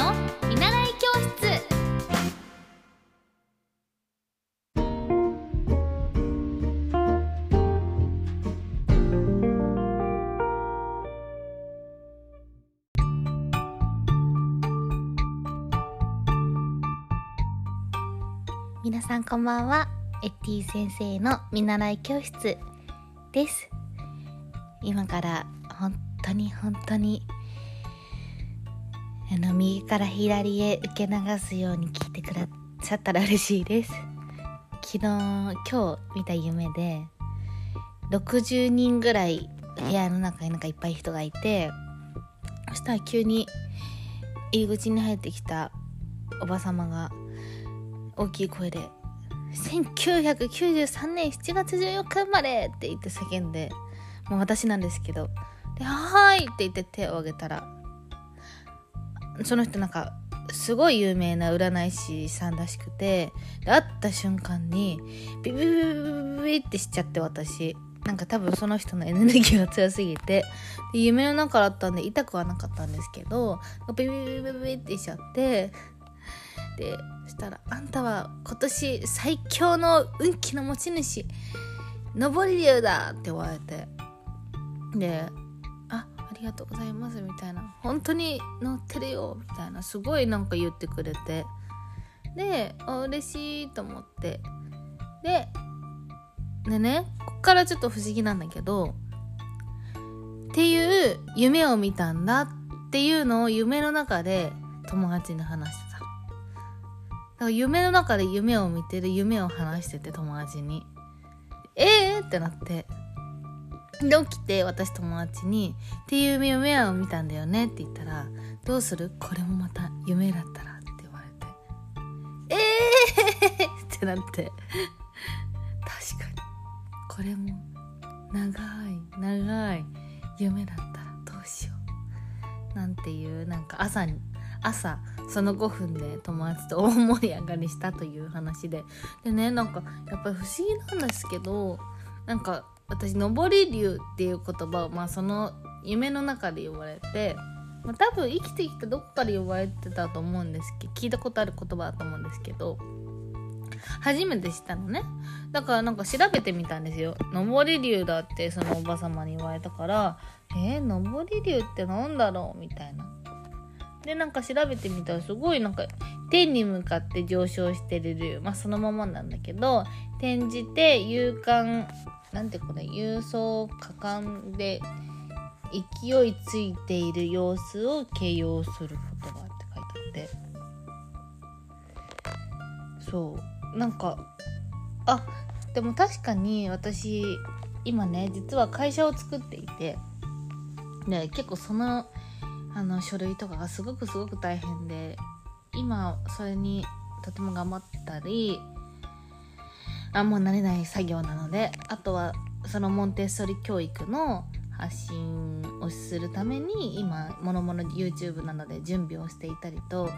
の見習い教室。皆さんこんばんは。エッティ先生の見習い教室です。今から本当に本当にあの右から左へ受け流すように聞いてくださったら嬉しいです昨日今日見た夢で60人ぐらい部屋の中になんかいっぱい人がいてそしたら急に入り口に入ってきたおばさまが大きい声で「1993年7月14日生まれ!」って言って叫んでもう私なんですけど「ではーい!」って言って手を挙げたらその人なんかすごい有名な占い師さんらしくて会った瞬間にビビビビビってしちゃって私なんか多分その人のエネルギーが強すぎてで夢の中だったんで痛くはなかったんですけどビビビビビビってしちゃってでそしたら「あんたは今年最強の運気の持ち主上り竜だ!」って言われてでありがとうございますみたいな本当に乗ってるよみたいなすごいなんか言ってくれて。であ嬉しいと思って。ででねこっからちょっと不思議なんだけどっていう夢を見たんだっていうのを夢の中で友達に話してた。だから夢の中で夢を見てる夢を話してて友達に。えーってなって。で起きて私友達に「っていう夢を見たんだよね」って言ったら「どうする？これもまた夢だったら」って言われて「えー!」ってなって確かに。これも長い長い夢だったらどうしようなんていうなんか朝に朝その5分で友達と大盛り上がりしたという話で。でねなんかやっぱり不思議なんですけどなんか私上り竜っていう言葉をまあその夢の中で呼ばれて、まあ、多分生きてきたどっかで呼ばれてたと思うんですけど聞いたことある言葉だと思うんですけど初めて知ったのね。だからなんか調べてみたんですよ。上り竜だってそのおばさまに言われたからえー、上り竜ってなんだろうみたいな。でなんか調べてみたらすごいなんか天に向かって上昇してる竜。まあそのままなんだけど転じて勇敢なんてこれ郵送果敢で勢いついている様子を形容する言葉って書いてあって。そう。なんかあでも確かに私今ね実は会社を作っていて。で結構そのあの書類とかがすごくすごく大変で今それにとても頑張ったりあんま慣れない作業なのであとはそのモンテッソリ教育の発信をするために今もろもろ YouTube などで準備をしていたりと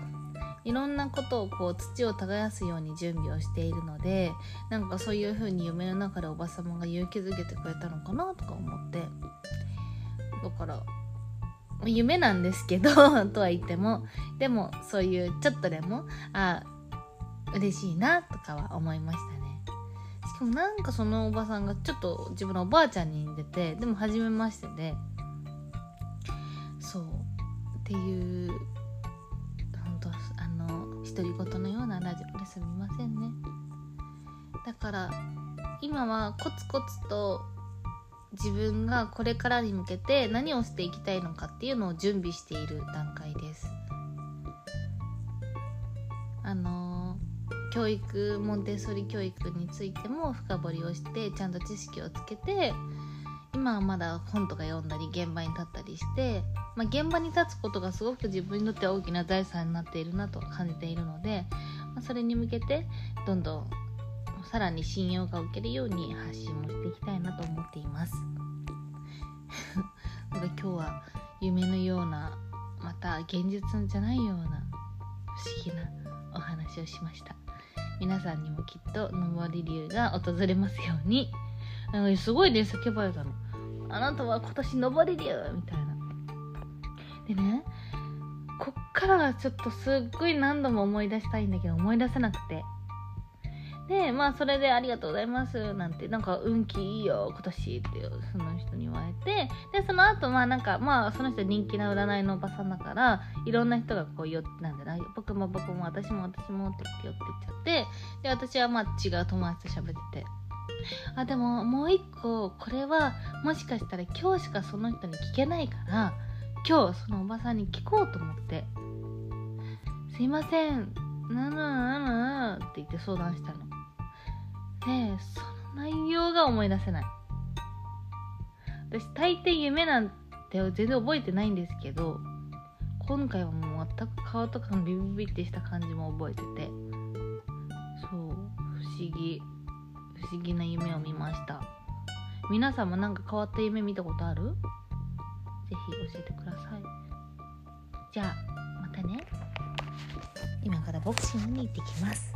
いろんなことをこう土を耕すように準備をしているのでなんかそういう風に夢の中でおばさまが勇気づけてくれたのかなとか思って。だから夢なんですけど とは言ってもでもそういうちょっとでもあ嬉しいなとかは思いましたね。しかもなんかそのおばさんがちょっと自分のおばあちゃんに似ててでも初めましてでそうっていう本当あの独り言のようなラジオですみませんね。だから今はコツコツと自分がこれからに向けて何をしていきたいのかっていうのを準備している段階です。教育モンテッソリ教育についても深掘りをしてちゃんと知識をつけて今はまだ本とか読んだり現場に立ったりして、まあ、現場に立つことがすごく自分にとって大きな財産になっているなと感じているので、まあ、それに向けてどんどんさらに信用が受けるように発信もしていきたいなと思っています。なんか今日は夢のようなまた現実じゃないような不思議なお話をしました皆さんにもきっと上り竜が訪れますように。すごいね叫ばれたの。あなたは今年上り竜みたいな。でねこっかからがちょっとすっごい何度も思い出したいんだけど思い出せなくて。でまあそれで「ありがとうございます」なんてなんか運気いいよ今年ってその人に言われてでその後まあなんかまあその人人気な占いのおばさんだからいろんな人がこう寄ってなんだな僕も僕も私も私もって言って寄っちゃってで私はまあ違う友達と喋ってて。あでももう一個これはもしかしたら今日しかその人に聞けないから今日そのおばさんに聞こうと思って「すいませんなななな」って言って相談したの。でその内容が思い出せない。私大抵夢なんて全然覚えてないんですけど今回はもう全く顔とかのビビビってした感じも覚えてて。そう不思議。不思議な夢を見ました。皆さんもなんか変わった夢見たことある？ぜひ教えてください。じゃあまたね。今からボクシングに行ってきます。